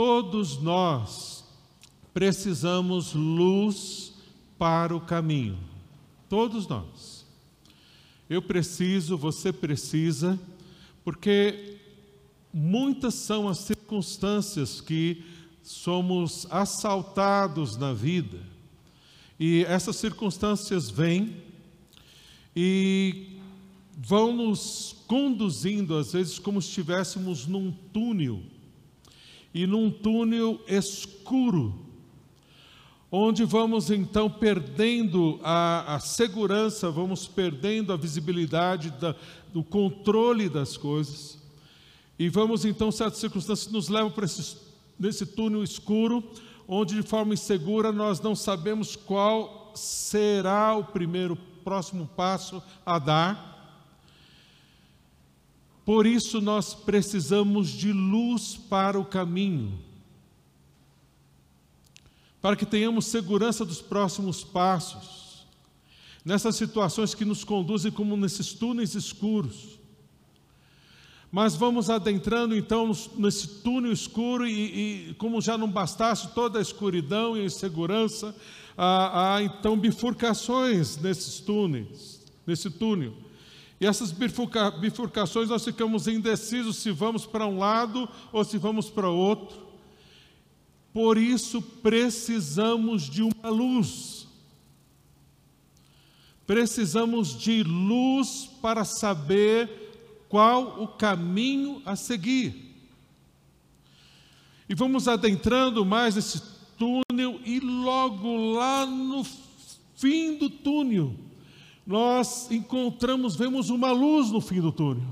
todos nós precisamos luz para o caminho. Todos nós. Eu preciso, você precisa, porque muitas são as circunstâncias que somos assaltados na vida. E essas circunstâncias vêm e vão nos conduzindo, às vezes, como se estivéssemos num túnel, e num túnel escuro, onde vamos então perdendo a, a segurança, vamos perdendo a visibilidade, da, do controle das coisas, e vamos então, certas circunstâncias nos levam para esse, nesse túnel escuro, onde de forma insegura nós não sabemos qual será o primeiro próximo passo a dar. Por isso nós precisamos de luz para o caminho. Para que tenhamos segurança dos próximos passos. Nessas situações que nos conduzem como nesses túneis escuros. Mas vamos adentrando então nesse túnel escuro e, e como já não bastasse toda a escuridão e a insegurança, há, há então bifurcações nesses túneis, nesse túnel. E essas bifurca, bifurcações nós ficamos indecisos se vamos para um lado ou se vamos para outro. Por isso precisamos de uma luz. Precisamos de luz para saber qual o caminho a seguir. E vamos adentrando mais esse túnel, e logo lá no fim do túnel, nós encontramos, vemos uma luz no fim do túnel.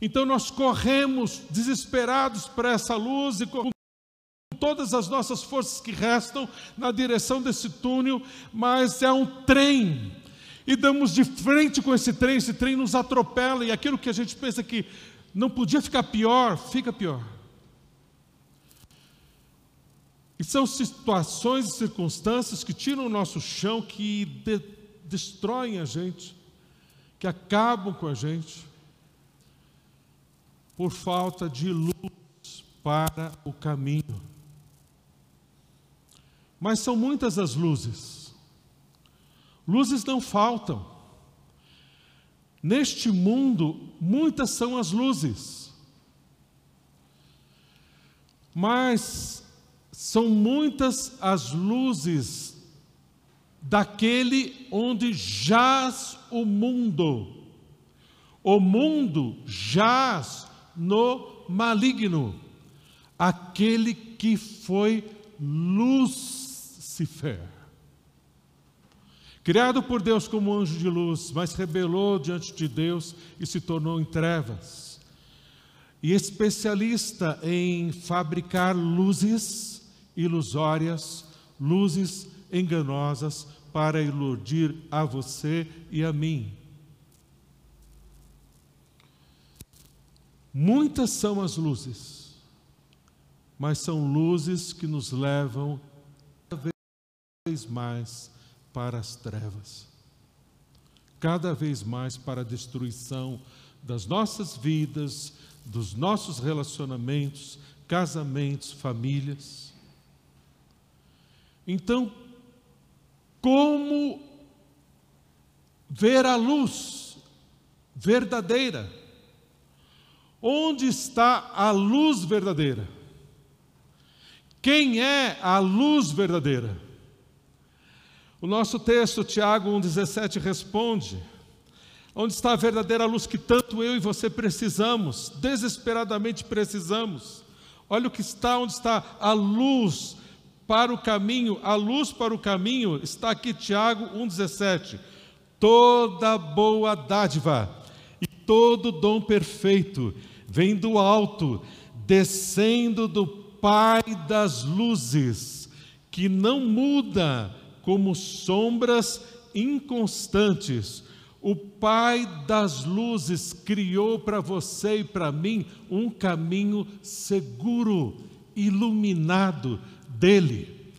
Então nós corremos desesperados para essa luz e com todas as nossas forças que restam na direção desse túnel, mas é um trem e damos de frente com esse trem, esse trem nos atropela, e aquilo que a gente pensa que não podia ficar pior, fica pior. E são situações e circunstâncias que tiram o nosso chão, que de, destroem a gente, que acabam com a gente, por falta de luz para o caminho. Mas são muitas as luzes Luzes não faltam. Neste mundo, muitas são as luzes. Mas são muitas as luzes daquele onde jaz o mundo. O mundo jaz no maligno, aquele que foi Lucifer. Criado por Deus como anjo de luz, mas rebelou diante de Deus e se tornou em trevas. E especialista em fabricar luzes ilusórias, luzes enganosas para iludir a você e a mim. Muitas são as luzes, mas são luzes que nos levam cada vez mais para as trevas, cada vez mais para a destruição das nossas vidas, dos nossos relacionamentos, casamentos, famílias. Então, como ver a luz verdadeira? Onde está a luz verdadeira? Quem é a luz verdadeira? O nosso texto, Tiago 1,17, responde: Onde está a verdadeira luz que tanto eu e você precisamos, desesperadamente precisamos? Olha o que está, onde está a luz para o caminho, a luz para o caminho, está aqui Tiago 1,17. Toda boa dádiva e todo dom perfeito vem do alto, descendo do Pai das luzes, que não muda como sombras inconstantes. O Pai das luzes criou para você e para mim um caminho seguro, iluminado dele.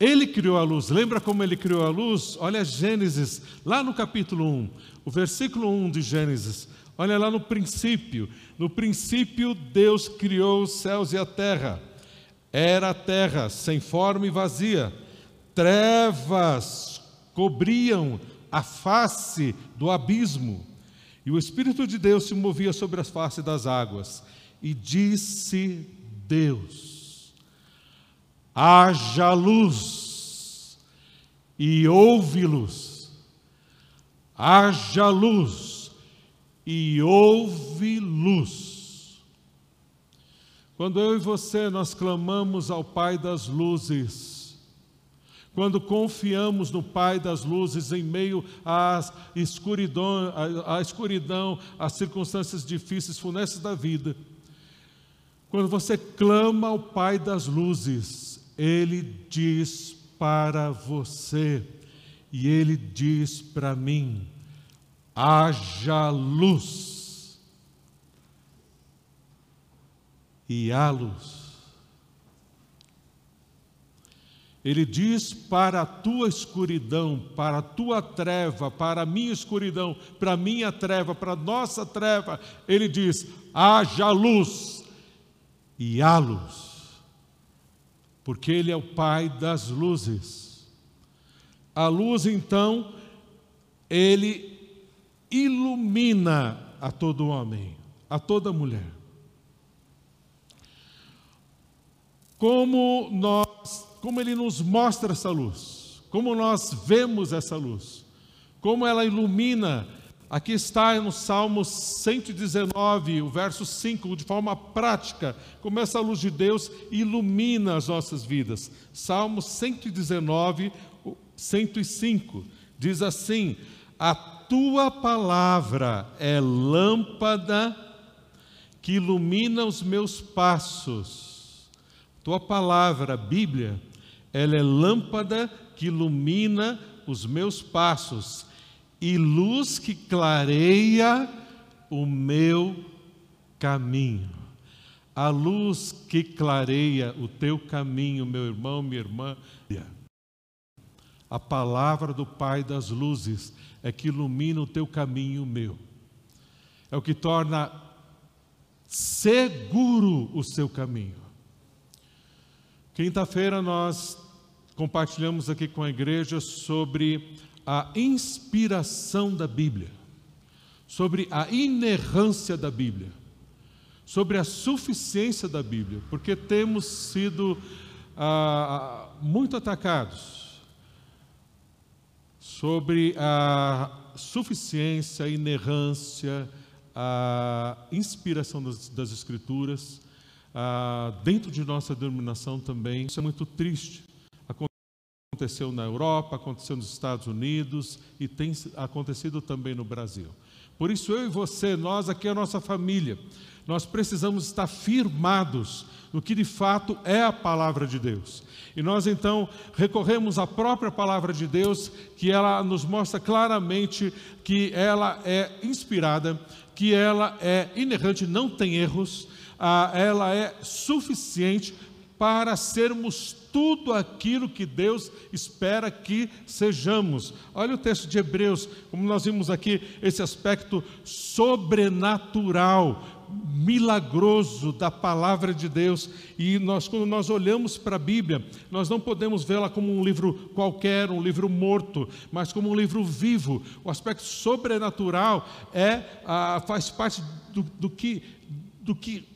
Ele criou a luz. Lembra como ele criou a luz? Olha Gênesis, lá no capítulo 1, o versículo 1 de Gênesis. Olha lá no princípio. No princípio, Deus criou os céus e a terra. Era a terra sem forma e vazia, trevas cobriam a face do abismo, e o Espírito de Deus se movia sobre as faces das águas. E disse Deus: haja luz, e houve luz. Haja luz, e houve luz. Quando eu e você nós clamamos ao Pai das luzes, quando confiamos no Pai das luzes em meio à escuridão, à, escuridão, às circunstâncias difíceis, funestas da vida, quando você clama ao Pai das luzes, Ele diz para você e Ele diz para mim: haja luz. E há luz. Ele diz para a tua escuridão, para a tua treva, para a minha escuridão, para a minha treva, para a nossa treva, ele diz: haja luz e há luz, porque Ele é o Pai das luzes. A luz, então, Ele ilumina a todo homem, a toda mulher. Como nós, como Ele nos mostra essa luz, como nós vemos essa luz, como ela ilumina Aqui está no Salmo 119, o verso 5, de forma prática, como essa luz de Deus ilumina as nossas vidas. Salmo 119, 105, diz assim: A tua palavra é lâmpada que ilumina os meus passos. Tua palavra, Bíblia, ela é lâmpada que ilumina os meus passos e luz que clareia o meu caminho. A luz que clareia o teu caminho, meu irmão, minha irmã. A palavra do Pai das luzes é que ilumina o teu caminho, o meu. É o que torna seguro o seu caminho. Quinta-feira nós compartilhamos aqui com a igreja sobre a inspiração da Bíblia, sobre a inerrância da Bíblia, sobre a suficiência da Bíblia, porque temos sido ah, muito atacados sobre a suficiência, a inerrância, a inspiração das, das Escrituras, ah, dentro de nossa denominação também. Isso é muito triste aconteceu na Europa, aconteceu nos Estados Unidos e tem acontecido também no Brasil. Por isso, eu e você, nós aqui, a nossa família, nós precisamos estar firmados no que de fato é a palavra de Deus. E nós então recorremos à própria palavra de Deus, que ela nos mostra claramente que ela é inspirada, que ela é inerrante, não tem erros, ah, ela é suficiente para sermos tudo aquilo que Deus espera que sejamos. Olha o texto de Hebreus, como nós vimos aqui, esse aspecto sobrenatural, milagroso da palavra de Deus. E nós, quando nós olhamos para a Bíblia, nós não podemos vê-la como um livro qualquer, um livro morto, mas como um livro vivo. O aspecto sobrenatural é, ah, faz parte do, do que, do que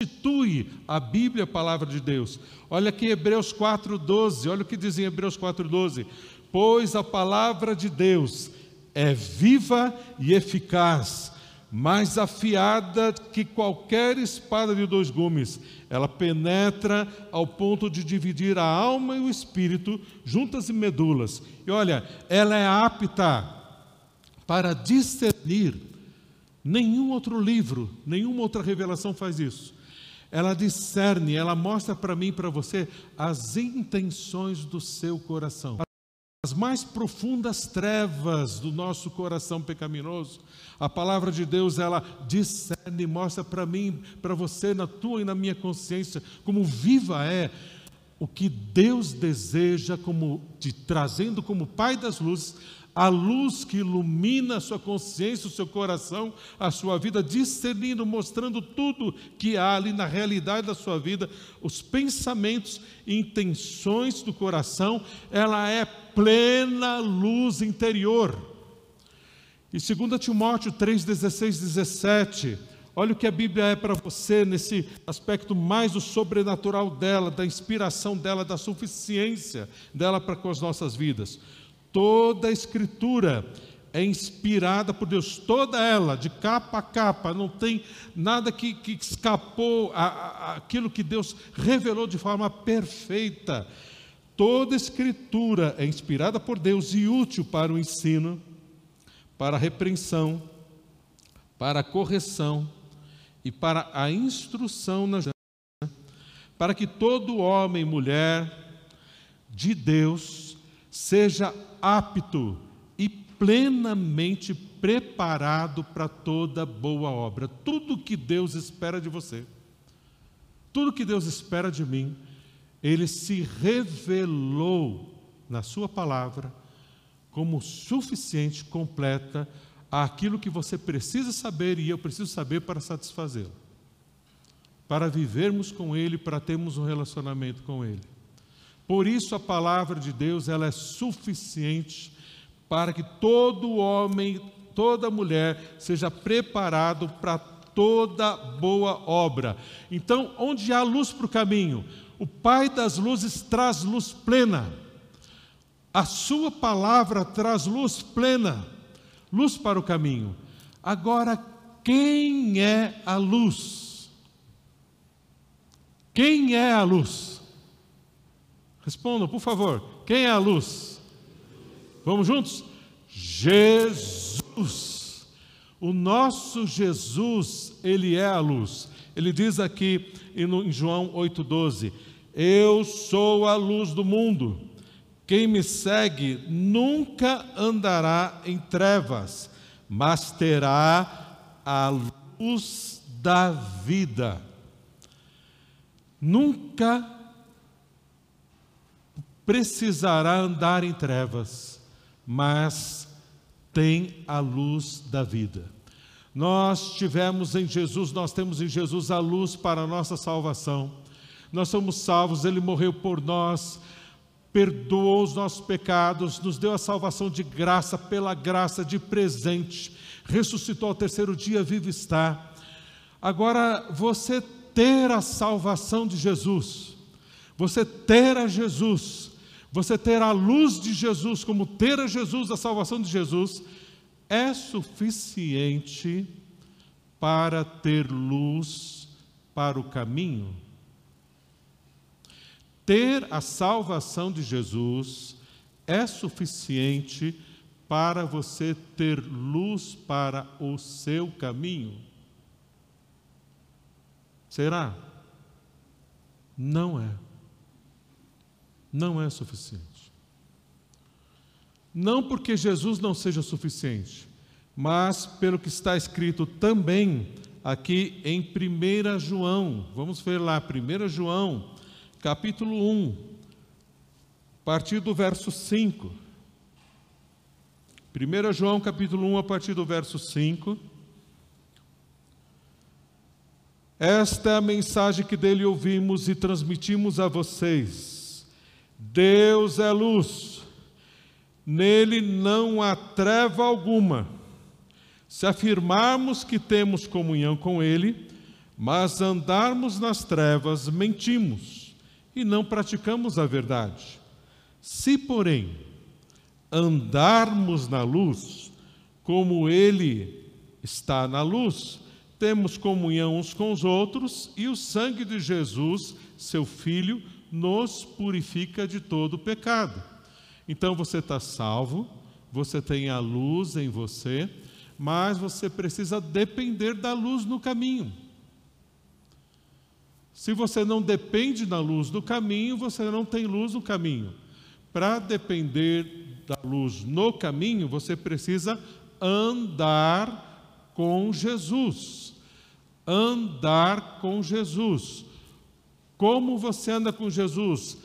constitui a Bíblia a palavra de Deus. Olha aqui Hebreus 4:12, olha o que diz em Hebreus 4:12. Pois a palavra de Deus é viva e eficaz, mais afiada que qualquer espada de dois gumes. Ela penetra ao ponto de dividir a alma e o espírito, juntas e medulas. E olha, ela é apta para discernir. Nenhum outro livro, nenhuma outra revelação faz isso ela discerne, ela mostra para mim e para você as intenções do seu coração. As mais profundas trevas do nosso coração pecaminoso, a palavra de Deus ela discerne, mostra para mim, para você, na tua e na minha consciência, como viva é o que Deus deseja como te trazendo como Pai das luzes a luz que ilumina a sua consciência, o seu coração, a sua vida, discernindo, mostrando tudo que há ali na realidade da sua vida, os pensamentos e intenções do coração, ela é plena luz interior. E 2 Timóteo 3, 16, 17, olha o que a Bíblia é para você nesse aspecto mais do sobrenatural dela, da inspiração dela, da suficiência dela para com as nossas vidas. Toda a Escritura é inspirada por Deus, toda ela, de capa a capa, não tem nada que, que escapou a, a, aquilo que Deus revelou de forma perfeita. Toda Escritura é inspirada por Deus e útil para o ensino, para a repreensão, para a correção e para a instrução na para que todo homem e mulher de Deus seja apto e plenamente preparado para toda boa obra. Tudo que Deus espera de você, tudo que Deus espera de mim, Ele se revelou na Sua palavra como suficiente, completa, aquilo que você precisa saber e eu preciso saber para satisfazê-lo. Para vivermos com Ele, para termos um relacionamento com Ele. Por isso a palavra de Deus ela é suficiente para que todo homem, toda mulher seja preparado para toda boa obra. Então, onde há luz para o caminho, o Pai das luzes traz luz plena. A sua palavra traz luz plena, luz para o caminho. Agora, quem é a luz? Quem é a luz? Respondam, por favor. Quem é a luz? Vamos juntos? Jesus. O nosso Jesus, ele é a luz. Ele diz aqui em João 8,12: Eu sou a luz do mundo. Quem me segue nunca andará em trevas, mas terá a luz da vida. Nunca precisará andar em trevas, mas tem a luz da vida. Nós tivemos em Jesus, nós temos em Jesus a luz para a nossa salvação. Nós somos salvos, Ele morreu por nós, perdoou os nossos pecados, nos deu a salvação de graça, pela graça de presente, ressuscitou ao terceiro dia, vivo está. Agora, você ter a salvação de Jesus, você ter a Jesus, você ter a luz de Jesus, como ter a Jesus, a salvação de Jesus, é suficiente para ter luz para o caminho. Ter a salvação de Jesus é suficiente para você ter luz para o seu caminho? Será? Não é não é suficiente. Não porque Jesus não seja suficiente, mas pelo que está escrito também aqui em 1 João. Vamos ver lá, 1 João, capítulo 1, a partir do verso 5. 1 João capítulo 1, a partir do verso 5. Esta é a mensagem que dele ouvimos e transmitimos a vocês Deus é luz, nele não há treva alguma. Se afirmarmos que temos comunhão com Ele, mas andarmos nas trevas, mentimos e não praticamos a verdade. Se, porém, andarmos na luz, como Ele está na luz, temos comunhão uns com os outros e o sangue de Jesus, seu Filho, nos purifica de todo pecado. Então você está salvo, você tem a luz em você, mas você precisa depender da luz no caminho. Se você não depende da luz no caminho, você não tem luz no caminho. Para depender da luz no caminho, você precisa andar com Jesus. Andar com Jesus. Como você anda com Jesus?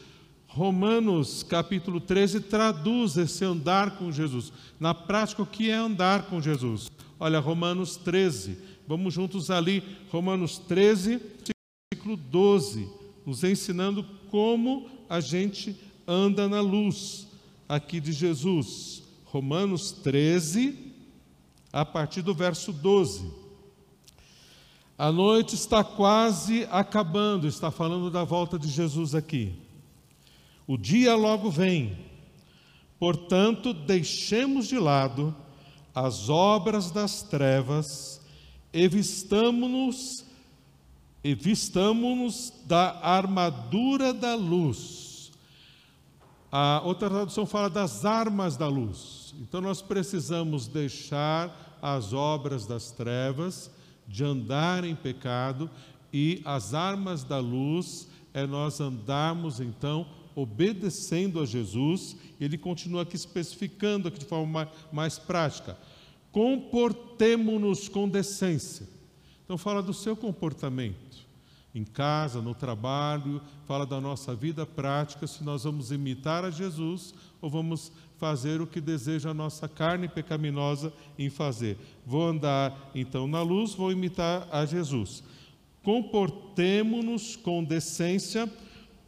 Romanos capítulo 13 traduz esse andar com Jesus. Na prática, o que é andar com Jesus? Olha, Romanos 13, vamos juntos ali, Romanos 13, versículo 12, nos ensinando como a gente anda na luz aqui de Jesus. Romanos 13, a partir do verso 12. A noite está quase acabando, está falando da volta de Jesus aqui. O dia logo vem. Portanto, deixemos de lado as obras das trevas e vistamo-nos e vistamo-nos da armadura da luz. A outra tradução fala das armas da luz. Então nós precisamos deixar as obras das trevas, de andar em pecado, e as armas da luz é nós andarmos então obedecendo a Jesus. Ele continua aqui especificando aqui de forma mais, prática. Comportemo-nos com decência. Então fala do seu comportamento em casa, no trabalho, fala da nossa vida prática, se nós vamos imitar a Jesus ou vamos fazer o que deseja a nossa carne pecaminosa em fazer. Vou andar então na luz, vou imitar a Jesus. Comportemo-nos com decência,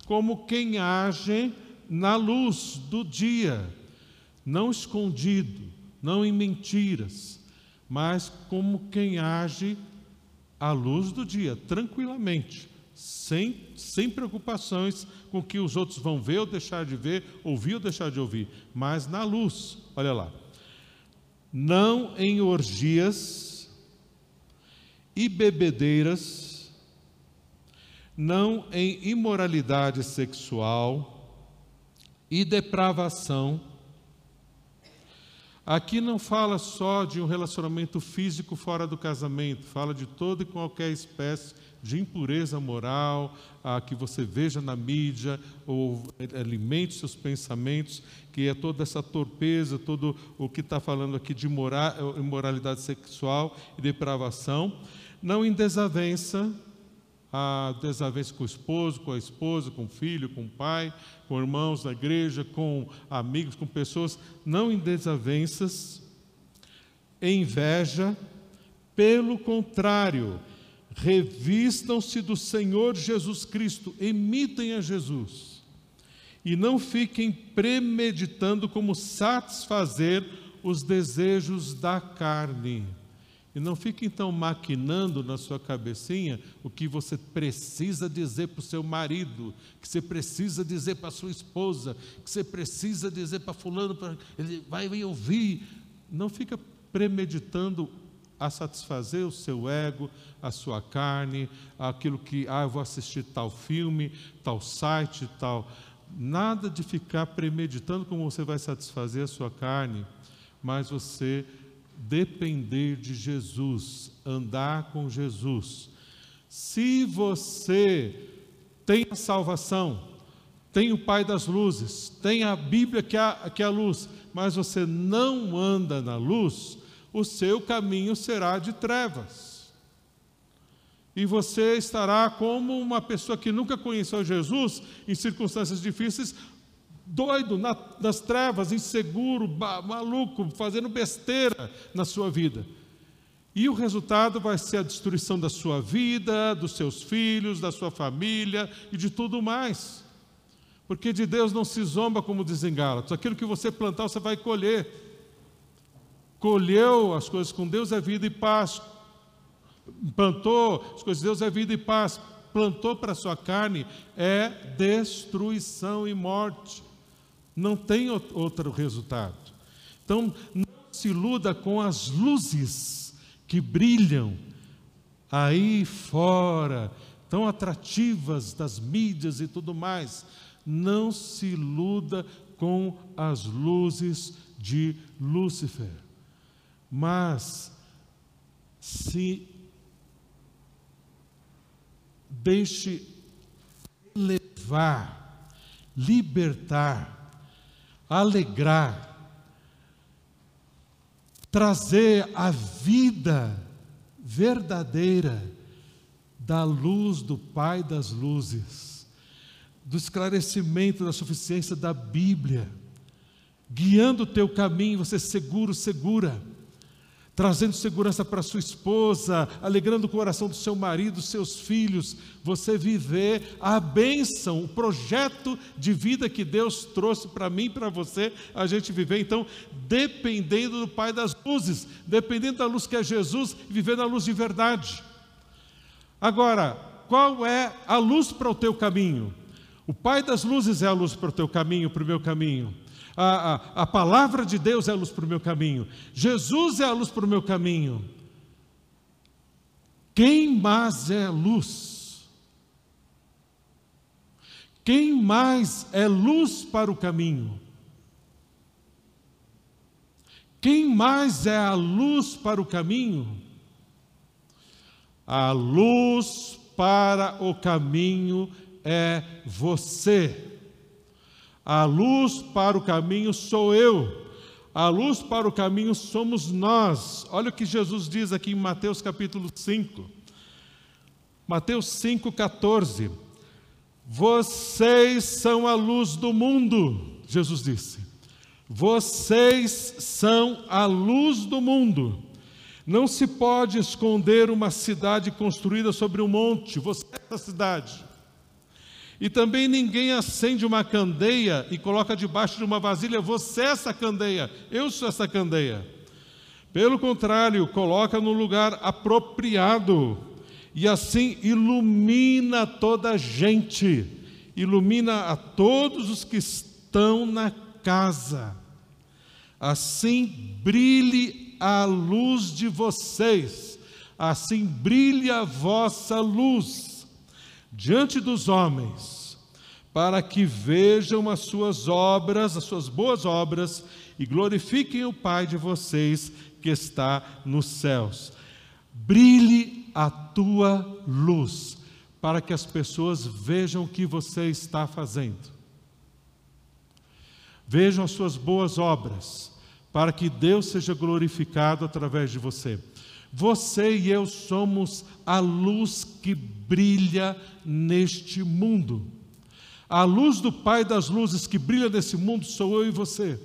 como quem age na luz do dia, não escondido, não em mentiras, mas como quem age à luz do dia, tranquilamente, sem, sem preocupações com o que os outros vão ver ou deixar de ver, ouvir ou deixar de ouvir, mas na luz, olha lá. Não em orgias e bebedeiras, não em imoralidade sexual e depravação, Aqui não fala só de um relacionamento físico fora do casamento, fala de toda e qualquer espécie de impureza moral ah, que você veja na mídia ou alimente seus pensamentos, que é toda essa torpeza, todo o que está falando aqui de imoralidade sexual e depravação. Não em desavença, a desavença com o esposo, com a esposa, com o filho, com o pai, com irmãos da igreja, com amigos, com pessoas, não em desavenças, em inveja, pelo contrário, revistam-se do Senhor Jesus Cristo, imitem a Jesus, e não fiquem premeditando como satisfazer os desejos da carne e não fique então maquinando na sua cabecinha o que você precisa dizer para o seu marido, que você precisa dizer para a sua esposa, que você precisa dizer para fulano, para ele vai ouvir. Não fica premeditando a satisfazer o seu ego, a sua carne, aquilo que, ah, eu vou assistir tal filme, tal site, tal. Nada de ficar premeditando como você vai satisfazer a sua carne, mas você depender de Jesus, andar com Jesus. Se você tem a salvação, tem o Pai das luzes, tem a Bíblia que é, que é a luz, mas você não anda na luz, o seu caminho será de trevas. E você estará como uma pessoa que nunca conheceu Jesus, em circunstâncias difíceis, doido, na, nas trevas, inseguro, maluco, fazendo besteira na sua vida. E o resultado vai ser a destruição da sua vida, dos seus filhos, da sua família e de tudo mais. Porque de Deus não se zomba, como dizem. Aquilo que você plantar, você vai colher. Colheu as coisas com Deus é vida e paz. Plantou as coisas de Deus é vida e paz. Plantou para a sua carne é destruição e morte não tem outro resultado. Então, não se iluda com as luzes que brilham aí fora, tão atrativas das mídias e tudo mais. Não se iluda com as luzes de Lúcifer, mas se deixe levar, libertar alegrar, trazer a vida verdadeira da luz do Pai das luzes, do esclarecimento, da suficiência da Bíblia, guiando o teu caminho, você seguro, segura trazendo segurança para sua esposa, alegrando o coração do seu marido, seus filhos, você viver a bênção, o projeto de vida que Deus trouxe para mim para você, a gente viver. Então, dependendo do Pai das luzes, dependendo da luz que é Jesus, viver na luz de verdade. Agora, qual é a luz para o teu caminho? O Pai das luzes é a luz para o teu caminho, para o meu caminho a, a, a palavra de Deus é a luz para o meu caminho, Jesus é a luz para o meu caminho. Quem mais é luz? Quem mais é luz para o caminho? Quem mais é a luz para o caminho? A luz para o caminho é você. A luz para o caminho sou eu. A luz para o caminho somos nós. Olha o que Jesus diz aqui em Mateus capítulo 5. Mateus 5,14. Vocês são a luz do mundo, Jesus disse. Vocês são a luz do mundo. Não se pode esconder uma cidade construída sobre um monte. Você é essa cidade. E também ninguém acende uma candeia e coloca debaixo de uma vasilha, você é essa candeia, eu sou essa candeia. Pelo contrário, coloca no lugar apropriado e assim ilumina toda a gente, ilumina a todos os que estão na casa. Assim brilhe a luz de vocês, assim brilhe a vossa luz diante dos homens, para que vejam as suas obras, as suas boas obras, e glorifiquem o Pai de vocês que está nos céus. Brilhe a tua luz, para que as pessoas vejam o que você está fazendo. Vejam as suas boas obras, para que Deus seja glorificado através de você. Você e eu somos a luz que brilha neste mundo. A luz do Pai das luzes que brilha nesse mundo sou eu e você.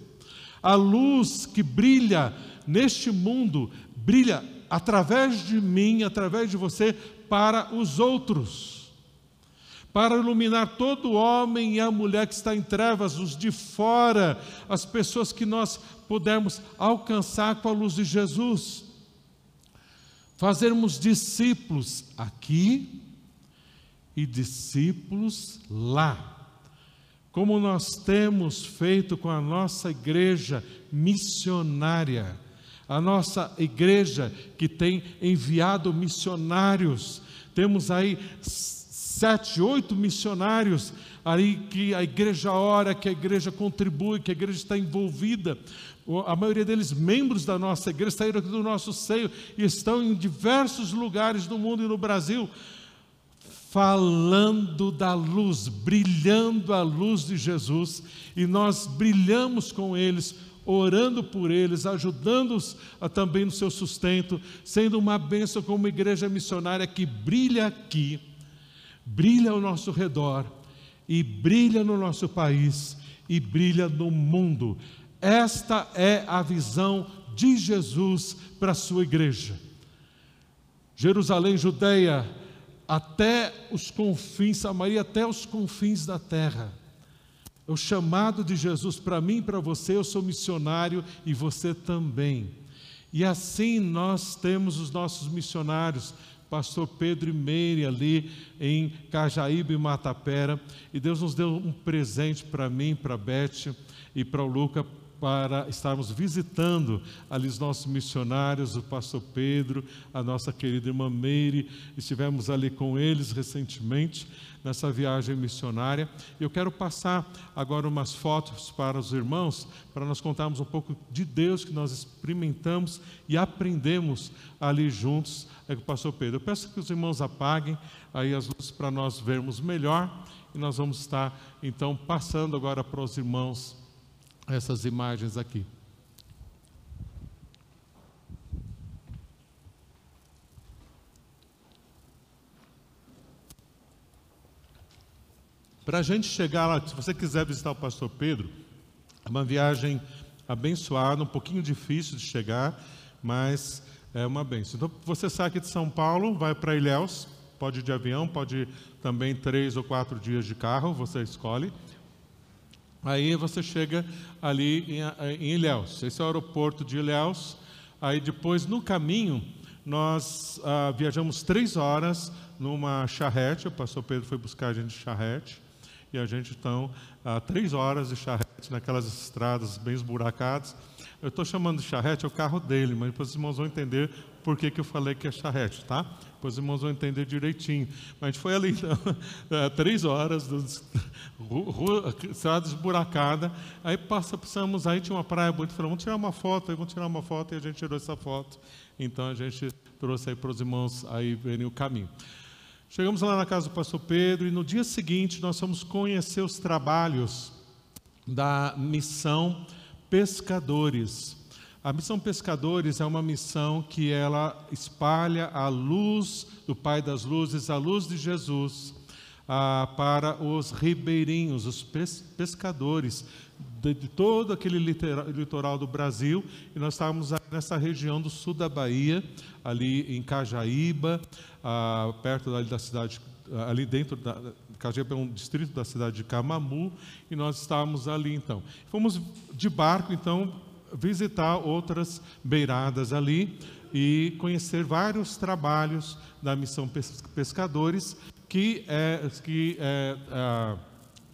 A luz que brilha neste mundo brilha através de mim, através de você, para os outros. Para iluminar todo homem e a mulher que está em trevas, os de fora, as pessoas que nós pudermos alcançar com a luz de Jesus fazermos discípulos aqui e discípulos lá. Como nós temos feito com a nossa igreja missionária, a nossa igreja que tem enviado missionários, temos aí sete, oito missionários aí que a igreja ora, que a igreja contribui, que a igreja está envolvida a maioria deles membros da nossa igreja, saíram aqui do nosso seio e estão em diversos lugares do mundo e no Brasil, falando da luz, brilhando a luz de Jesus, e nós brilhamos com eles, orando por eles, ajudando-os também no seu sustento, sendo uma bênção como igreja missionária que brilha aqui, brilha ao nosso redor, e brilha no nosso país, e brilha no mundo esta é a visão de Jesus para a sua igreja. Jerusalém, Judeia, até os confins, Samaria, até os confins da terra. O chamado de Jesus para mim e para você, eu sou missionário e você também. E assim nós temos os nossos missionários, pastor Pedro e Meire ali em Cajaíba e Matapera, e Deus nos deu um presente para mim, para Beth e para o Luca, para estarmos visitando ali os nossos missionários, o pastor Pedro, a nossa querida irmã Meire, estivemos ali com eles recentemente nessa viagem missionária. Eu quero passar agora umas fotos para os irmãos, para nós contarmos um pouco de Deus que nós experimentamos e aprendemos ali juntos é com o pastor Pedro. Eu peço que os irmãos apaguem aí as luzes para nós vermos melhor e nós vamos estar então passando agora para os irmãos essas imagens aqui. Para a gente chegar lá, se você quiser visitar o pastor Pedro, é uma viagem abençoada, um pouquinho difícil de chegar, mas é uma benção. Então, você sai aqui de São Paulo, vai para Ilhéus, pode ir de avião, pode ir também três ou quatro dias de carro, você escolhe. Aí você chega ali em, Ilhéus. Esse é o aeroporto de Ilhéus. Aí depois, no caminho, nós ah, viajamos três horas numa charrete. O pastor Pedro foi buscar a gente de charrete. E a gente, então, ah, três horas de charrete naquelas estradas bem esburacadas. Eu estou chamando de charrete, é o carro dele, mas depois os irmãos vão entender por que, que eu falei que é charrete, tá? Depois os irmãos vão entender direitinho. Mas a gente foi ali, então, é, três horas, rua, estrada esburacada. Aí passa, passamos, aí tinha uma praia bonita, falamos, vamos tirar uma foto, aí vamos tirar uma foto, e a gente tirou essa foto. Então a gente trouxe aí para os irmãos aí verem o caminho. Chegamos lá na casa do pastor Pedro e no dia seguinte nós fomos conhecer os trabalhos da missão pescadores. A missão pescadores é uma missão que ela espalha a luz do Pai das Luzes, a luz de Jesus, ah, para os ribeirinhos, os pescadores de, de, todo aquele litoral, do Brasil. E nós estávamos nessa região do sul da Bahia, ali em Cajaíba, ah, perto da cidade, ali dentro da, Cajaíba é um distrito da cidade de Camamu, e nós estávamos ali então. Fomos de barco, então, visitar outras beiradas ali e conhecer vários trabalhos da missão Pescadores, que, é, que é, é,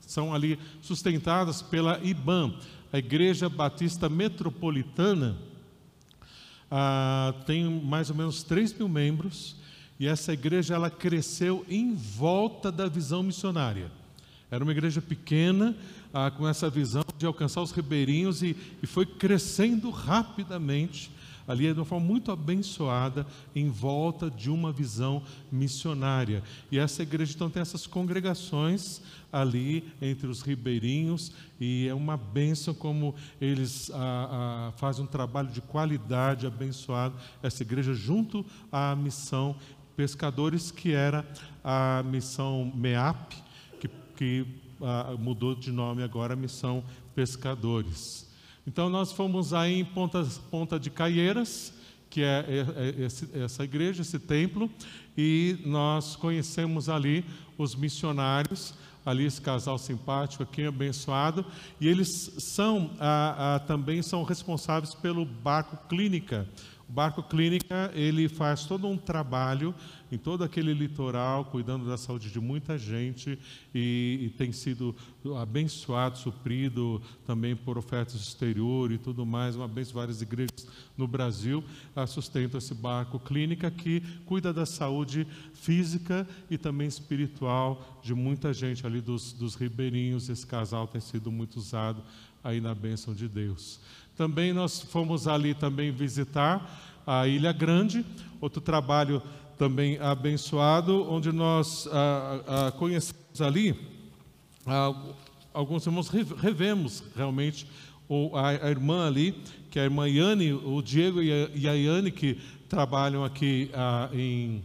são ali sustentadas pela IBAM, a Igreja Batista Metropolitana. Ah, tem mais ou menos 3 mil membros e essa igreja ela cresceu em volta da visão missionária. Era uma igreja pequena, ah, com essa visão de alcançar os ribeirinhos e, e foi crescendo rapidamente ali de uma forma muito abençoada em volta de uma visão missionária. E essa igreja então tem essas congregações ali entre os ribeirinhos e é uma bênção como eles ah, ah, fazem um trabalho de qualidade abençoado essa igreja junto à missão pescadores, que era a missão MEAP, que, que mudou de nome agora, a missão pescadores. Então nós fomos aí em Ponta, Ponta de Caieiras, que é, é, é esse, essa igreja, esse templo, e nós conhecemos ali os missionários, ali esse casal simpático aqui, abençoado, e eles são ah, ah, também são responsáveis pelo barco clínica, o Barco Clínica, ele faz todo um trabalho em todo aquele litoral, cuidando da saúde de muita gente e, e tem sido abençoado, suprido também por ofertas exterior e tudo mais. Uma benção, várias igrejas no Brasil sustentam esse Barco Clínica que cuida da saúde física e também espiritual de muita gente ali dos, dos ribeirinhos. Esse casal tem sido muito usado aí na bênção de Deus. Também nós fomos ali também visitar a Ilha Grande, outro trabalho também abençoado, onde nós ah, ah, conhecemos ali, ah, alguns irmãos revemos realmente o, a, a, irmã ali, que é a irmã Yane, o Diego e a, e a Yane, que trabalham aqui ah, em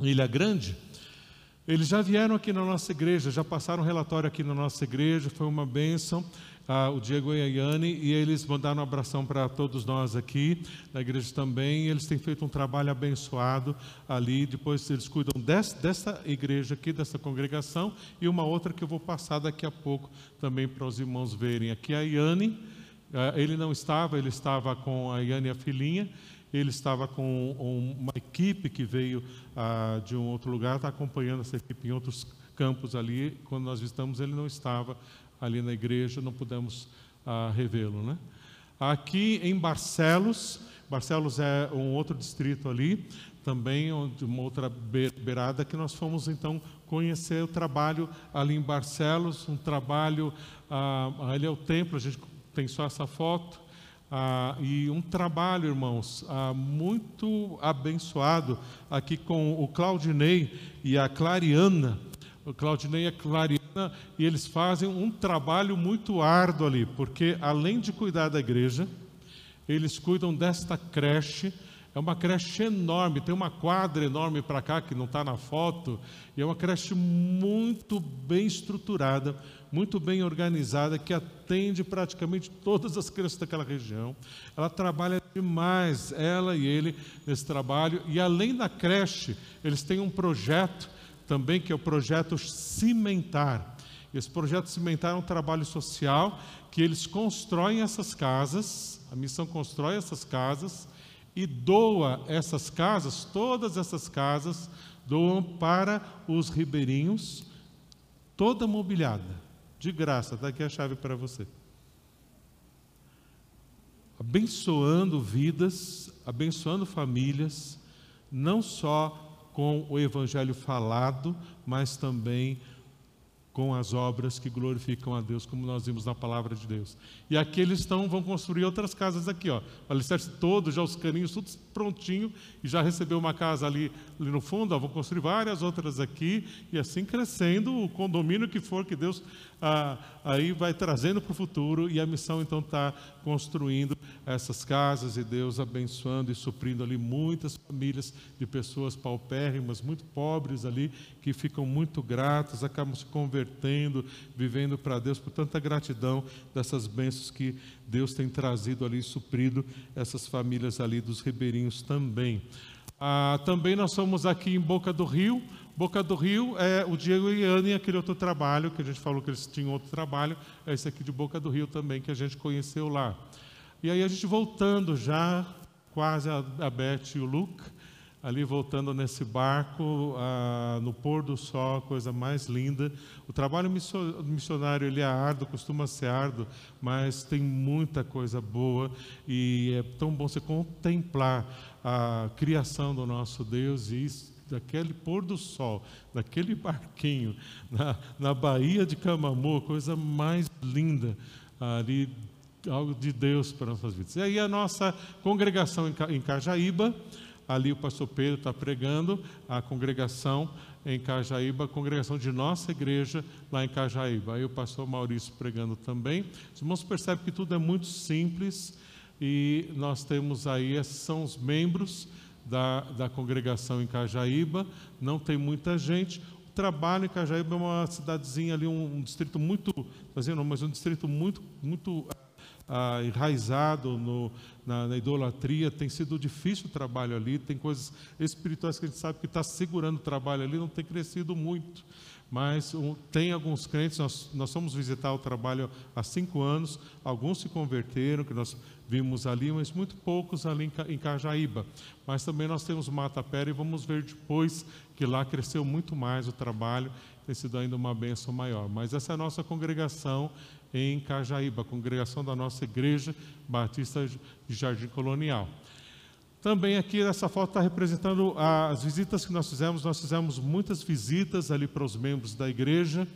Ilha Grande, eles já vieram aqui na nossa igreja, já passaram relatório aqui na nossa igreja, foi uma bênção ah, o Diego e a Yane, e eles mandaram um abração para todos nós aqui, na igreja também, eles têm feito um trabalho abençoado ali, depois eles cuidam dessa, dessa igreja aqui, dessa congregação, e uma outra que eu vou passar daqui a pouco também para os irmãos verem. Aqui a Yane, ah, ele não estava, ele estava com a Yane e a filhinha, ele estava com uma equipe que veio ah, de um outro lugar, está acompanhando essa equipe em outros campos ali. Quando nós visitamos, ele não estava ali na igreja, não pudemos ah, revê-lo. Né? Aqui em Barcelos, Barcelos é um outro distrito ali, também uma outra beirada que nós fomos então conhecer o trabalho ali em Barcelos, um trabalho, ah, ali é o templo, a gente tem só essa foto, ah, e um trabalho, irmãos, ah, muito abençoado aqui com o Claudinei e a Clariana, o Claudinei e a Clariana, e eles fazem um trabalho muito árduo ali, porque além de cuidar da igreja, eles cuidam desta creche, É uma creche enorme, tem uma quadra enorme para cá que não está na foto, e é uma creche muito bem estruturada, muito bem organizada, que atende praticamente todas as crianças daquela região. Ela trabalha demais, ela e ele, nesse trabalho, e além da creche, eles têm um projeto também, que é o projeto Cimentar. Esse projeto Cimentar é um trabalho social que eles constroem essas casas, a missão constrói essas casas e doa essas casas, todas essas casas, doam para os ribeirinhos, toda mobiliada, de graça, está aqui a chave para você. Abençoando vidas, abençoando famílias, não só com o evangelho falado, mas também com as obras que glorificam a Deus, como nós vimos na palavra de Deus. E aqui eles estão, vão construir outras casas aqui, ó. O alicerce todo, já os caninhos, tudo prontinho, e já recebeu uma casa ali, ali no fundo, vão construir várias outras aqui, e assim crescendo, o condomínio que for que Deus ah, aí vai trazendo para o futuro, e a missão então está construindo essas casas, e Deus abençoando e suprindo ali muitas famílias de pessoas paupérrimas, muito pobres ali, que ficam muito gratas, acabam se convertendo, vivendo para Deus, por tanta gratidão dessas bênçãos que Deus tem trazido ali, suprido essas famílias ali dos ribeirinhos também. Ah, também nós somos aqui em Boca do Rio. Boca do Rio é o Diego e Anne, aquele outro trabalho, que a gente falou que eles tinham outro trabalho, é esse aqui de Boca do Rio também, que a gente conheceu lá. E aí a gente voltando já, quase a, a Beth e o Luke, ali voltando nesse barco, ah, no pôr do sol, coisa mais linda. O trabalho missionário ele é árduo, costuma ser árduo, mas tem muita coisa boa e é tão bom você contemplar a criação do nosso Deus e isso, daquele pôr do sol, daquele barquinho na, na Baía de Camamu, coisa mais linda ali algo de Deus para nossas vidas. E aí a nossa congregação em Cajaíba, ali o pastor Pedro está pregando, a congregação em Cajaíba, a congregação de nossa igreja lá em Cajaíba. Aí o pastor Maurício pregando também. Os irmãos percebem que tudo é muito simples e nós temos aí, esses são os membros da, da congregação em Cajaíba, não tem muita gente. O trabalho em Cajaíba é uma cidadezinha ali, um, um distrito muito, fazendo, mas um distrito muito, muito ah, enraizado no, na, na, idolatria, tem sido difícil o trabalho ali, tem coisas espirituais que a gente sabe que está segurando o trabalho ali, não tem crescido muito. Mas um, tem alguns crentes, nós, nós fomos visitar o trabalho há cinco anos, alguns se converteram, que nós vimos ali, mas muito poucos ali em, em Cajaíba. Mas também nós temos Mata Pera e vamos ver depois que lá cresceu muito mais o trabalho, tem sido ainda uma bênção maior. Mas essa é a nossa congregação em Cajaíba, congregação da nossa igreja batista de Jardim Colonial. Também aqui nessa foto está representando as visitas que nós fizemos. Nós fizemos muitas visitas ali para os membros da igreja.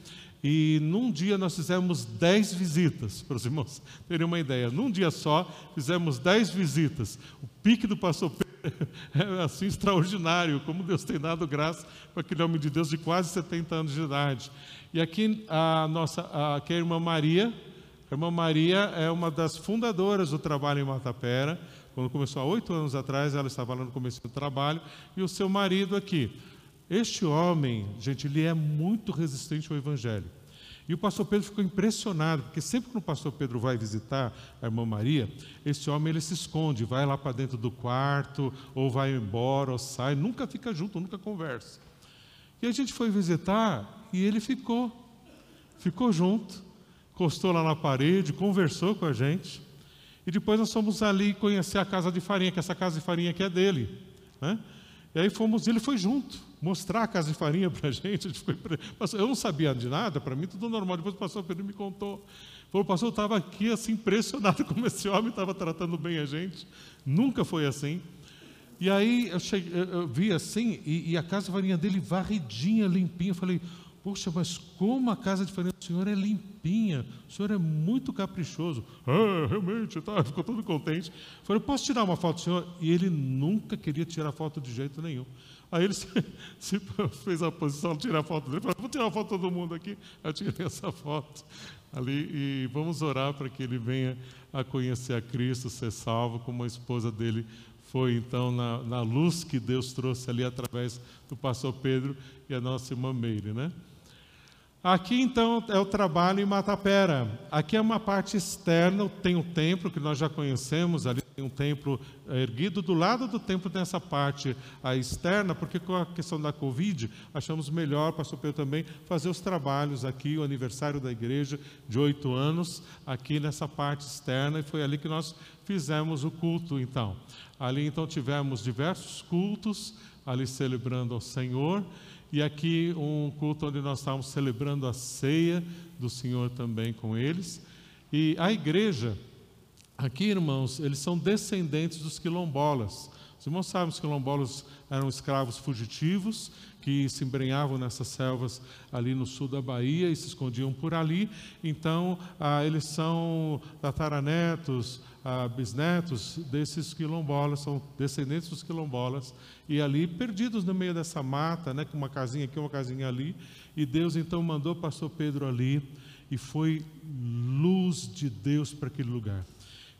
E num dia nós fizemos dez visitas, para os irmãos terem uma ideia. Num dia só, fizemos dez visitas. O pique do pastor Pedro é assim extraordinário, como Deus tem dado graça para aquele homem de Deus de quase 70 anos de idade. E aqui a nossa, aqui a irmã Maria, a irmã Maria é uma das fundadoras do trabalho em Matapera. Quando começou há oito anos atrás, ela estava lá no começo do trabalho, e o seu marido aqui. Este homem, gente, ele é muito resistente ao Evangelho. E o pastor Pedro ficou impressionado, porque sempre que o pastor Pedro vai visitar a irmã Maria, esse homem ele se esconde, vai lá para dentro do quarto, ou vai embora, ou sai, nunca fica junto, nunca conversa. E a gente foi visitar e ele ficou, ficou junto, encostou lá na parede, conversou com a gente. E depois nós fomos ali conhecer a casa de farinha, que essa casa de farinha aqui é dele. Né? E aí fomos, ele foi junto, mostrar a casa de farinha para a gente. Eu não sabia de nada, para mim tudo normal. Depois o pastor Pedro me contou. Falou, pastor, eu estava aqui assim impressionado como esse homem estava tratando bem a gente. Nunca foi assim. E aí eu, cheguei, eu vi assim, e, e, a casa de farinha dele varridinha, limpinha. Eu falei, Poxa, mas como a casa de farinha do Senhor é limpinha, o Senhor é muito caprichoso. Ah, realmente, tá, ficou todo contente. Falei, posso tirar uma foto do Senhor? E ele nunca queria tirar foto de jeito nenhum. Aí ele se, se fez a posição de tirar foto dele. Falei, vou tirar uma foto de todo mundo aqui. Eu tirei essa foto ali e vamos orar para que ele venha a conhecer a Cristo, ser salvo, como a esposa dele foi então na, na luz que Deus trouxe ali através do pastor Pedro e a nossa irmã Meire, né? Aqui então é o trabalho em Matapera. Aqui é uma parte externa, tem um templo que nós já conhecemos, ali tem um templo eh, erguido do lado do templo tem essa parte externa, porque com a questão da Covid, achamos melhor, pastor Pedro também, fazer os trabalhos aqui, o aniversário da igreja de oito anos, aqui nessa parte externa, e foi ali que nós fizemos o culto então. Ali então tivemos diversos cultos, ali celebrando ao Senhor, e aqui um culto onde nós estávamos celebrando a ceia do Senhor também com eles. E a igreja, aqui irmãos, eles são descendentes dos quilombolas. Os irmãos sabem que os quilombolas eram escravos fugitivos que se embrenhavam nessas selvas ali no sul da Bahia e se escondiam por ali. Então, ah, eles são tataranetos, ah, bisnetos desses quilombolas, são descendentes dos quilombolas, e ali perdidos no meio dessa mata, né, com uma casinha aqui, uma casinha ali, e Deus então mandou o pastor Pedro ali, e foi luz de Deus para aquele lugar.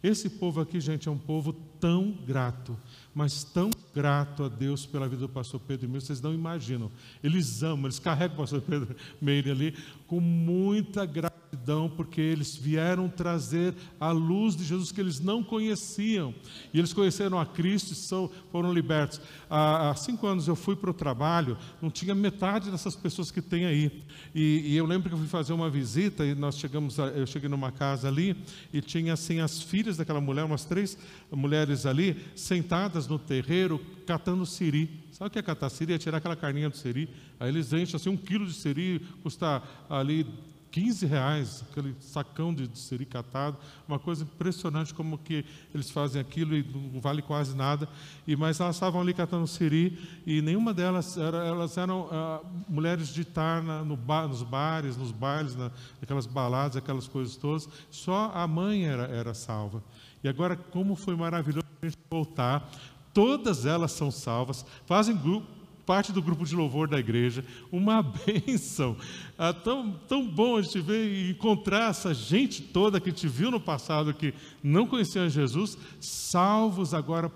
Esse povo aqui, gente, é um povo tão grato, mas tão grato a Deus pela vida do pastor Pedro Meire, vocês não imaginam. Eles amam, eles carregam o pastor Pedro Meire ali com muita gratidão gratidão porque eles vieram trazer a luz de Jesus que eles não conheciam. E eles conheceram a Cristo e são, foram libertos. Há, há cinco anos eu fui para o trabalho, não tinha metade dessas pessoas que tem aí. E, e, eu lembro que eu fui fazer uma visita e nós chegamos, a, eu cheguei numa casa ali e tinha assim as filhas daquela mulher, umas três mulheres ali, sentadas no terreiro, catando siri. Sabe o que é catar siri? É tirar aquela carninha do siri. Aí eles enchem assim um quilo de siri, custa ali 15 reais, aquele sacão de, de siri catado, uma coisa impressionante como que eles fazem aquilo e não vale quase nada. E mas elas estavam ali catando siri e nenhuma delas era, elas eram ah, mulheres de estar no nos bares, nos bailes, na, naquelas baladas, aquelas coisas todas. Só a mãe era, era salva. E agora como foi maravilhoso a gente voltar. Todas elas são salvas, fazem grupo parte do grupo de louvor da igreja, uma bênção. Ah, tão, tão bom a gente ver e encontrar essa gente toda que te viu no passado, que não conhecia Jesus, salvos agora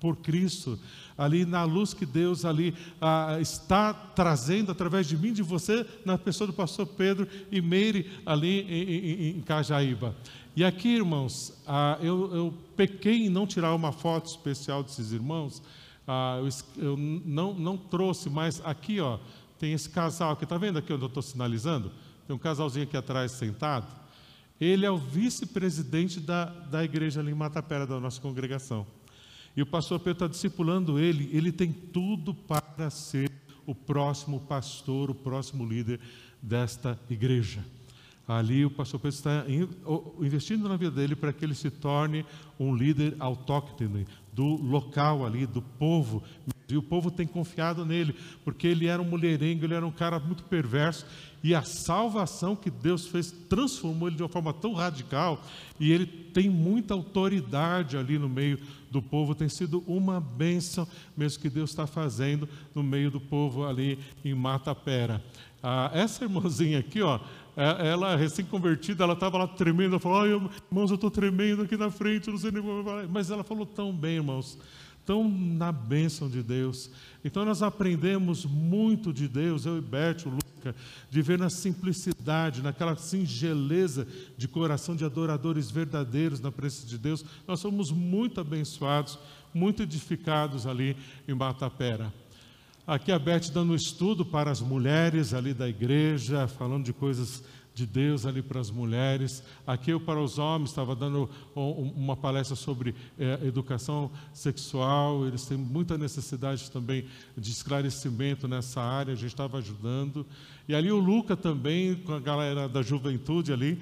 por Cristo, ali na luz que Deus ali ah, está trazendo através de mim, de você, na pessoa do pastor Pedro e Meire ali em, em, em Cajaíba. E aqui, irmãos, ah, eu, eu pequei em não tirar uma foto especial desses irmãos, ah, eu, eu não, não trouxe, mas aqui ó, tem esse casal aqui, está vendo aqui onde eu estou sinalizando? Tem um casalzinho aqui atrás sentado. Ele é o vice-presidente da, da igreja ali em Matapera, da nossa congregação. E o pastor Pedro está discipulando ele, ele tem tudo para ser o próximo pastor, o próximo líder desta igreja. Ali o pastor Pedro está investindo na vida dele para que ele se torne um líder autóctone, do local ali, do povo. E o povo tem confiado nele, porque ele era um mulherengo, ele era um cara muito perverso. E a salvação que Deus fez transformou ele de uma forma tão radical. E ele tem muita autoridade ali no meio do povo. Tem sido uma bênção, mesmo que Deus está fazendo no meio do povo ali em Matapera. Ah, essa irmãzinha aqui, ó, ela recém-convertida, ela estava lá tremendo, ela falou, irmãos, eu estou tremendo aqui na frente, não sei nem como Mas ela falou tão bem, irmãos, tão na bênção de Deus. Então nós aprendemos muito de Deus, eu e Beth, o Luca, de ver na simplicidade, naquela singeleza de coração de adoradores verdadeiros na presença de Deus. Nós somos muito abençoados, muito edificados ali em Batapera. Aqui a Beth dando um estudo para as mulheres ali da igreja, falando de coisas de Deus ali para as mulheres. Aqui eu para os homens estava dando uma palestra sobre é, educação sexual. Eles têm muita necessidade também de esclarecimento nessa área. A gente estava ajudando. E ali o Luca também com a galera da juventude ali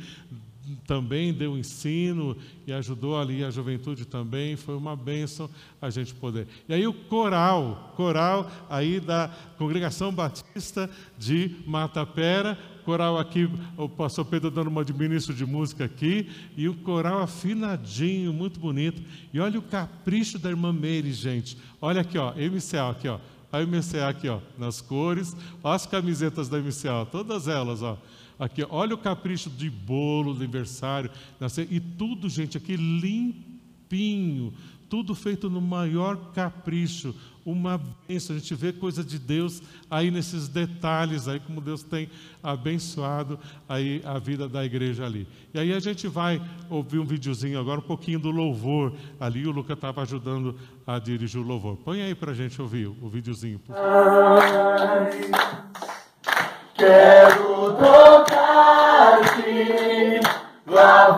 também deu ensino e ajudou ali a juventude também, foi uma bênção a gente poder. E aí o coral, coral aí da Congregação Batista de Matapera, coral aqui, o pastor Pedro dando uma de ministro de música aqui, e o coral afinadinho, muito bonito. E olha o capricho da irmã Meire, gente. Olha aqui, ó, MCA aqui, ó. A MCA aqui, ó, nas cores. Olha as camisetas da MCA, todas elas, ó. Aqui, olha o capricho de bolo, de aniversário, e tudo, gente, aqui limpinho, tudo feito no maior capricho, uma bênção. A gente vê coisa de Deus aí nesses detalhes, aí como Deus tem abençoado aí a vida da igreja ali. E aí a gente vai ouvir um videozinho agora, um pouquinho do louvor ali. O Luca estava ajudando a dirigir o louvor. Põe aí para a gente ouvir o videozinho. Por favor. Quero tocar-te,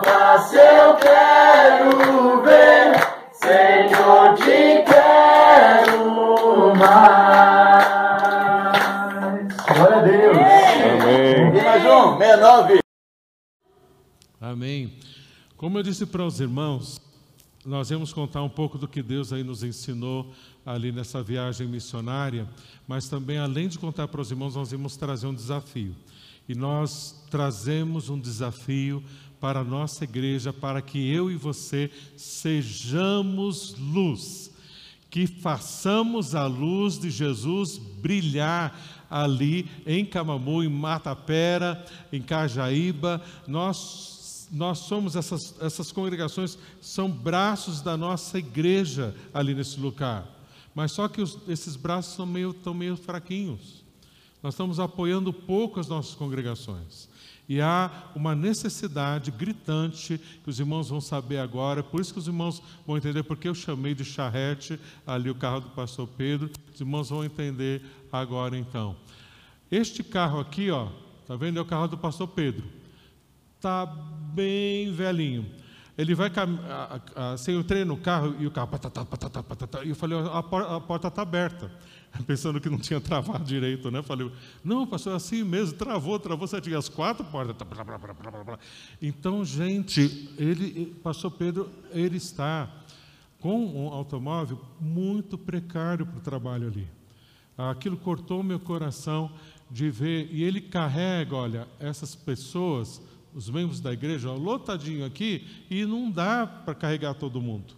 face eu quero ver, Senhor, te quero mais. Glória a Deus. Amém. E mais um, 69. Amém. Como eu disse para os irmãos, nós vamos contar um pouco do que Deus aí nos ensinou ali nessa viagem missionária, mas também, além de contar para os irmãos, nós vamos trazer um desafio. E nós trazemos um desafio para a nossa igreja, para que eu e você sejamos luz, que façamos a luz de Jesus brilhar ali em Camamu, em Matapera, em Cajaíba. Nós nós somos essas, essas congregações, são braços da nossa igreja ali nesse lugar. Mas só que os, esses braços são meio, estão meio fraquinhos. Nós estamos apoiando pouco as nossas congregações. E há uma necessidade gritante que os irmãos vão saber agora, por isso que os irmãos vão entender porque eu chamei de charrete ali o carro do pastor Pedro. Os irmãos vão entender agora então. Este carro aqui, ó, tá vendo? É o carro do pastor Pedro. Tá bem velhinho. Ele vai assim, eu entrei no carro e o carro patatá, patatá, patatá, e eu falei, a, porta está aberta, pensando que não tinha travado direito, né? Falei, não, pastor, é assim mesmo, travou, travou, você tinha as quatro portas. Então, gente, ele, pastor Pedro, ele está com um automóvel muito precário para o trabalho ali. Aquilo cortou meu coração de ver, e ele carrega, olha, essas pessoas os membros da igreja, lotadinho aqui, e não dá para carregar todo mundo.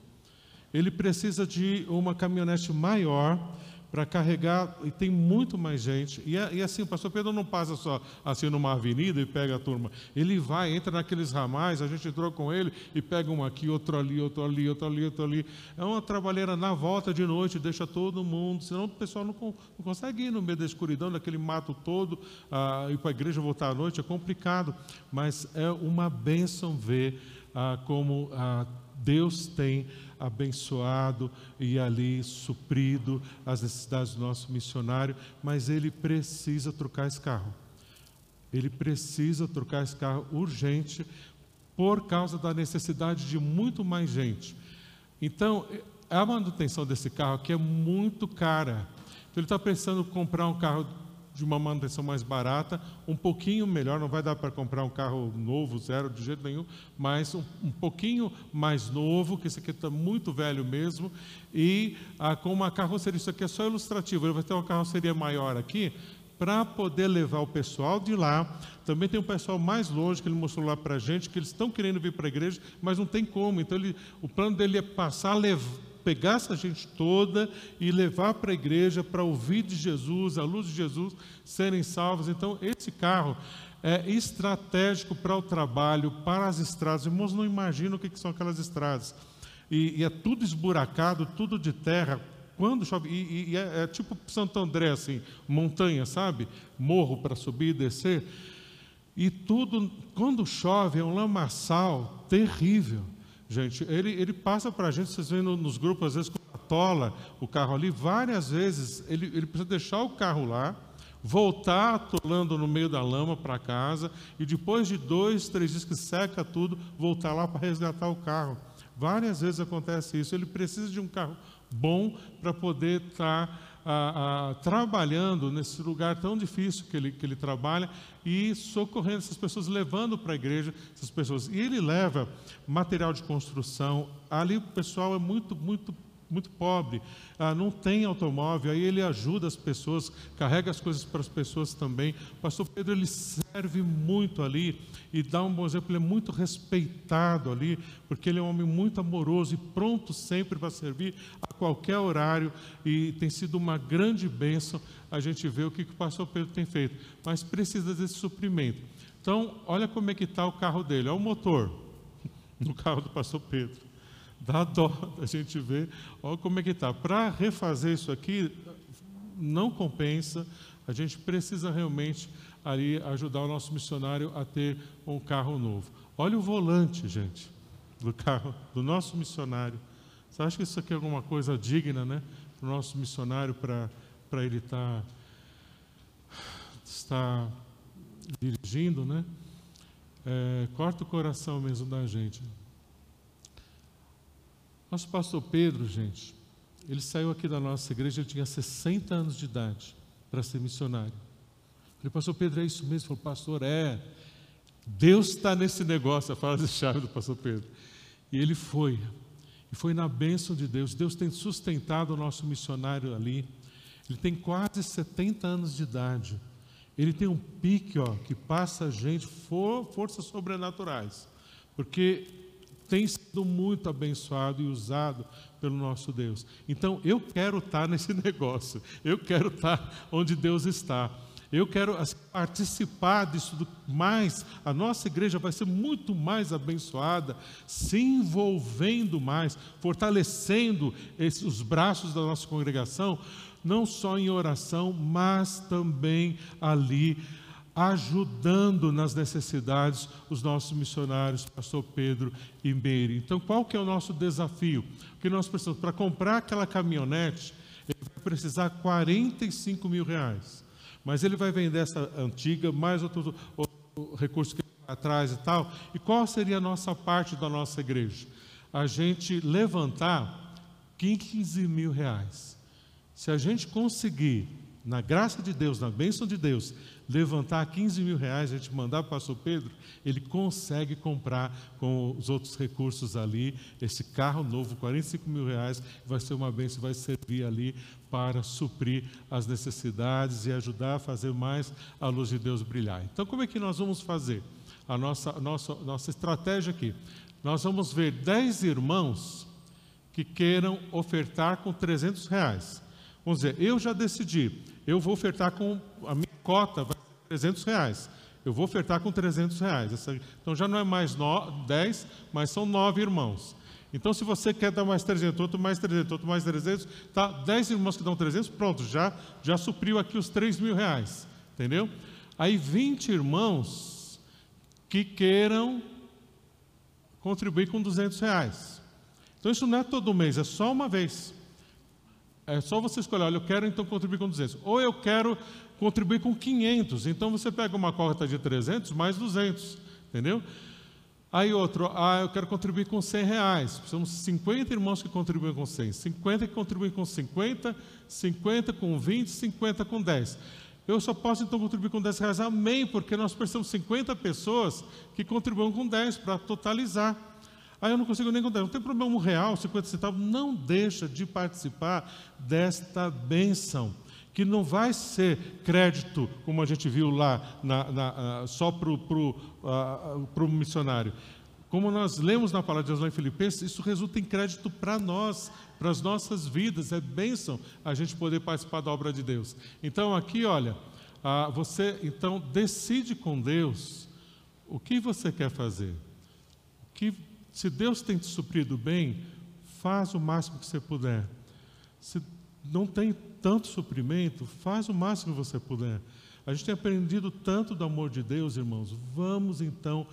Ele precisa de uma caminhonete maior para carregar, e tem muito mais gente. E, e, assim, o pastor Pedro não passa só assim numa avenida e pega a turma. Ele vai, entra naqueles ramais, a gente entrou com ele e pega um aqui, outro ali, outro ali, outro ali, outro ali. É uma trabalheira na volta de noite, deixa todo mundo, senão o pessoal não, não consegue ir no meio da escuridão, daquele mato todo, ah, ir para a igreja voltar à noite, é complicado. Mas é uma bênção ver ah, como ah, Deus tem abençoado e ali suprido as necessidades do nosso missionário, mas ele precisa trocar esse carro. Ele precisa trocar esse carro urgente por causa da necessidade de muito mais gente. Então, a manutenção desse carro aqui é muito cara. Então, ele está pensando em comprar um carro de uma manutenção mais barata, um pouquinho melhor, não vai dar para comprar um carro novo, zero, de jeito nenhum, mas um, um pouquinho mais novo, que esse aqui está muito velho mesmo, e ah, com uma carroceria, isso aqui é só ilustrativo, ele vai ter uma carroceria maior aqui, para poder levar o pessoal de lá. Também tem um pessoal mais longe que ele mostrou lá para a gente, que eles estão querendo vir para a igreja, mas não tem como. Então, ele, o plano dele é passar levar pegar essa gente toda e levar para a igreja para ouvir de Jesus, a luz de Jesus, serem salvos. Então, esse carro é estratégico para o trabalho, para as estradas. Irmãos, não imaginam o que são aquelas estradas. E, e é tudo esburacado, tudo de terra. Quando chove, e, e é, é tipo Santo André, assim, montanha, sabe? Morro para subir e descer. E tudo, quando chove, é um lamaçal terrível. Gente, ele, ele passa para a gente, vocês veem nos grupos, às vezes, com a tola, o carro ali, várias vezes ele, ele precisa deixar o carro lá, voltar atolando no meio da lama para casa, e depois de dois, três dias que seca tudo, voltar lá para resgatar o carro. Várias vezes acontece isso. Ele precisa de um carro bom para poder estar. Tá ah, ah, trabalhando nesse lugar tão difícil que ele, que ele trabalha e socorrendo essas pessoas, levando para a igreja essas pessoas. E ele leva material de construção. Ali o pessoal é muito, muito muito pobre, ah, não tem automóvel, aí ele ajuda as pessoas, carrega as coisas para as pessoas também. O pastor Pedro ele serve muito ali e dá um bom exemplo, ele é muito respeitado ali, porque ele é um homem muito amoroso e pronto sempre para servir a qualquer horário e tem sido uma grande bênção a gente ver o que, que o pastor Pedro tem feito, mas precisa desse suprimento. Então, olha como é que está o carro dele, olha o motor no carro do pastor Pedro dá dó a gente ver, olha como é que está. Para refazer isso aqui, não compensa, a gente precisa realmente ali ajudar o nosso missionário a ter um carro novo. Olha o volante, gente, do carro do nosso missionário. Você acha que isso aqui é alguma coisa digna, né? Para o nosso missionário, para ele estar tá, dirigindo, né? É, corta o coração mesmo da gente. Nosso pastor Pedro, gente, ele saiu aqui da nossa igreja, ele tinha 60 anos de idade para ser missionário. Falei, pastor Pedro, é isso mesmo? Ele falou, pastor, é. Deus está nesse negócio, a frase-chave do pastor Pedro. E ele foi. E foi na bênção de Deus. Deus tem sustentado o nosso missionário ali. Ele tem quase 70 anos de idade. Ele tem um pique ó, que passa a gente for, forças sobrenaturais. Porque tem sido muito abençoado e usado pelo nosso Deus. Então, eu quero estar nesse negócio, eu quero estar onde Deus está. Eu quero assim, participar disso mais. A nossa igreja vai ser muito mais abençoada, se envolvendo mais, fortalecendo esses, os braços da nossa congregação, não só em oração, mas também ali ajudando nas necessidades os nossos missionários, pastor Pedro e Meire. Então, qual que é o nosso desafio? O que nós precisamos? Para comprar aquela caminhonete, ele vai precisar 45 mil reais. Mas ele vai vender essa antiga, mais outro, outro recurso que atrás e tal. E qual seria a nossa parte da nossa igreja? A gente levantar 15 mil reais. Se a gente conseguir, na graça de Deus, na bênção de Deus, levantar 15 mil reais, a gente mandar para o pastor Pedro, ele consegue comprar com os outros recursos ali, esse carro novo, 45 mil reais, vai ser uma bênção, vai servir ali para suprir as necessidades e ajudar a fazer mais a luz de Deus brilhar. Então, como é que nós vamos fazer? A nossa, nossa, nossa estratégia aqui. Nós vamos ver 10 irmãos que queiram ofertar com 300 reais. Vamos dizer, eu já decidi, eu vou ofertar com a minha cota, vai ser 300 reais. Eu vou ofertar com 300 reais. Essa, então já não é mais no, 10, mas são 9 irmãos. Então, se você quer dar mais 300, outro mais 300, outro mais 300, tá, 10 irmãos que dão 300, pronto, já, já supriu aqui os 3 mil reais. Entendeu? Aí 20 irmãos que queiram contribuir com 200 reais. Então, isso não é todo mês, é só uma vez. É só você escolher, olha, eu quero então contribuir com 200. Ou eu quero contribuir com 500. Então você pega uma cota de 300 mais 200, entendeu? Aí outro, ah, eu quero contribuir com 100 reais. Somos 50 irmãos que contribuem com 100, 50 que contribuem com 50, 50 com 20, 50 com 10. Eu só posso então contribuir com 10 reais, amém, porque nós precisamos 50 pessoas que contribuam com 10 para totalizar. Aí eu não consigo nem contar. Não tem problema, um real, 50 centavos. Não deixa de participar desta bênção. Que não vai ser crédito, como a gente viu lá, na, na, uh, só para o uh, missionário. Como nós lemos na palavra de Deus lá em Filipenses, isso resulta em crédito para nós, para as nossas vidas. É bênção a gente poder participar da obra de Deus. Então, aqui, olha, uh, você então decide com Deus o que você quer fazer. O que se Deus tem te suprido bem, faz o máximo que você puder. Se não tem tanto suprimento, faz o máximo que você puder. A gente tem aprendido tanto do amor de Deus, irmãos. Vamos então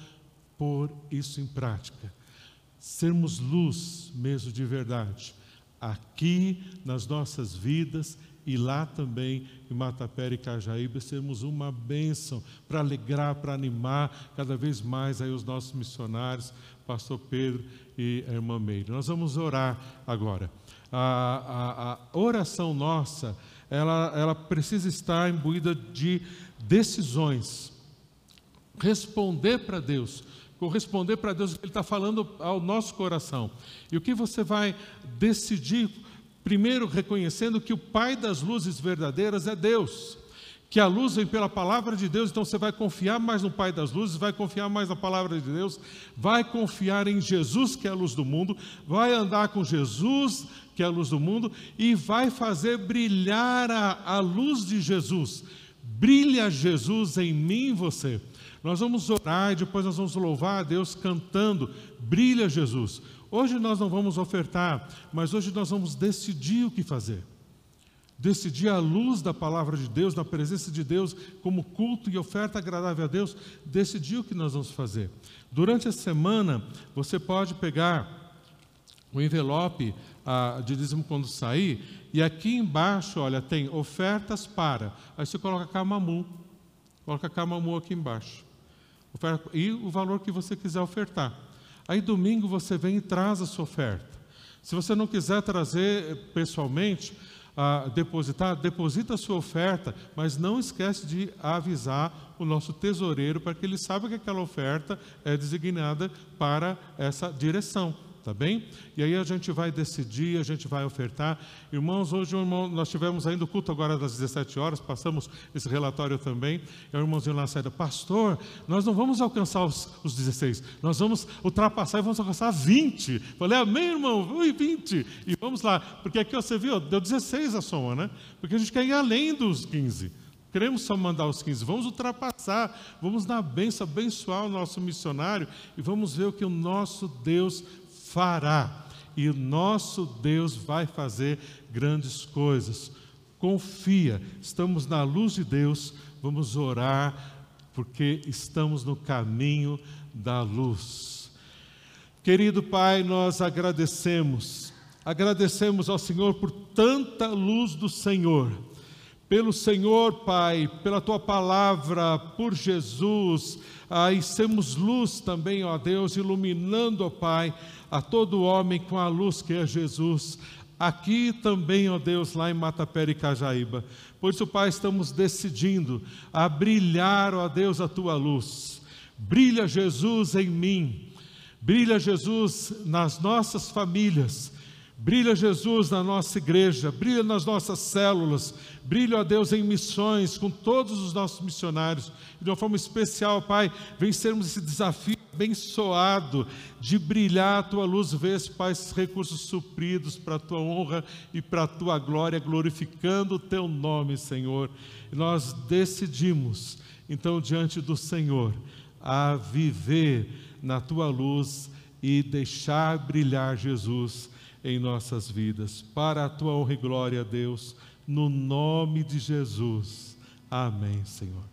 pôr isso em prática. Sermos luz mesmo de verdade, aqui nas nossas vidas e lá também em Matapé e Cajaíba, sermos uma bênção para alegrar, para animar cada vez mais aí os nossos missionários, pastor Pedro e a irmã Meire. Nós vamos orar agora. A, a, a oração nossa, ela, ela precisa estar imbuída de decisões. Responder para Deus, corresponder para Deus o que Ele está falando ao nosso coração. E o que você vai decidir, primeiro reconhecendo que o Pai das luzes verdadeiras é Deus que a luz vem pela palavra de Deus, então você vai confiar mais no Pai das luzes, vai confiar mais na palavra de Deus, vai confiar em Jesus, que é a luz do mundo, vai andar com Jesus, que é a luz do mundo, e vai fazer brilhar a, a luz de Jesus. Brilha Jesus em mim e você. Nós vamos orar e depois nós vamos louvar a Deus cantando: Brilha Jesus. Hoje nós não vamos ofertar, mas hoje nós vamos decidir o que fazer. Decidir à luz da palavra de Deus, na presença de Deus, como culto e oferta agradável a Deus, decidir o que nós vamos fazer. Durante a semana, você pode pegar o envelope ah, de dízimo quando sair, e aqui embaixo, olha, tem ofertas para. Aí você coloca Camamu, coloca Camamu aqui embaixo. Oferta, e o valor que você quiser ofertar. Aí domingo você vem e traz a sua oferta. Se você não quiser trazer pessoalmente, ah, depositar, deposita a sua oferta, mas não esquece de avisar o nosso tesoureiro para que ele saiba que aquela oferta é designada para essa direção tá bem? E aí a gente vai decidir, a gente vai ofertar. Irmãos, hoje irmão, nós tivemos ainda o culto agora das 17 horas, passamos esse relatório também. E o irmãozinho lá saída, pastor, nós não vamos alcançar os, os 16, nós vamos ultrapassar e vamos alcançar 20. Falei, amém, irmão, ui, 20. E vamos lá, porque aqui você viu, deu 16 a soma, né? Porque a gente quer ir além dos 15. Queremos só mandar os 15, vamos ultrapassar, vamos na benção, abençoar o nosso missionário e vamos ver o que o nosso Deus fará. E nosso Deus vai fazer grandes coisas. Confia, estamos na luz de Deus, vamos orar, porque estamos no caminho da luz. Querido Pai, nós agradecemos, agradecemos ao Senhor por tanta luz do Senhor pelo Senhor, Pai, pela tua palavra, por Jesus, ah, e sermos luz também, ó Deus, iluminando, ó Pai, a todo homem com a luz que é Jesus. Aqui também, ó Deus, lá em Matapé e Cajaíba. Por isso, Pai, estamos decidindo a brilhar, ó Deus, a tua luz. Brilha Jesus em mim, brilha Jesus nas nossas famílias Brilha Jesus na nossa igreja, brilha nas nossas células, brilha, ó Deus, em missões com todos os nossos missionários. De uma forma especial, Pai, vencermos esse desafio abençoado de brilhar a tua luz, vês, Pai, esses recursos supridos para a tua honra e para a tua glória, glorificando o teu nome, Senhor. E nós decidimos, então, diante do Senhor, a viver na tua luz e deixar brilhar Jesus em nossas vidas. Para a tua honra e glória, Deus, no nome de Jesus. Amém, Senhor.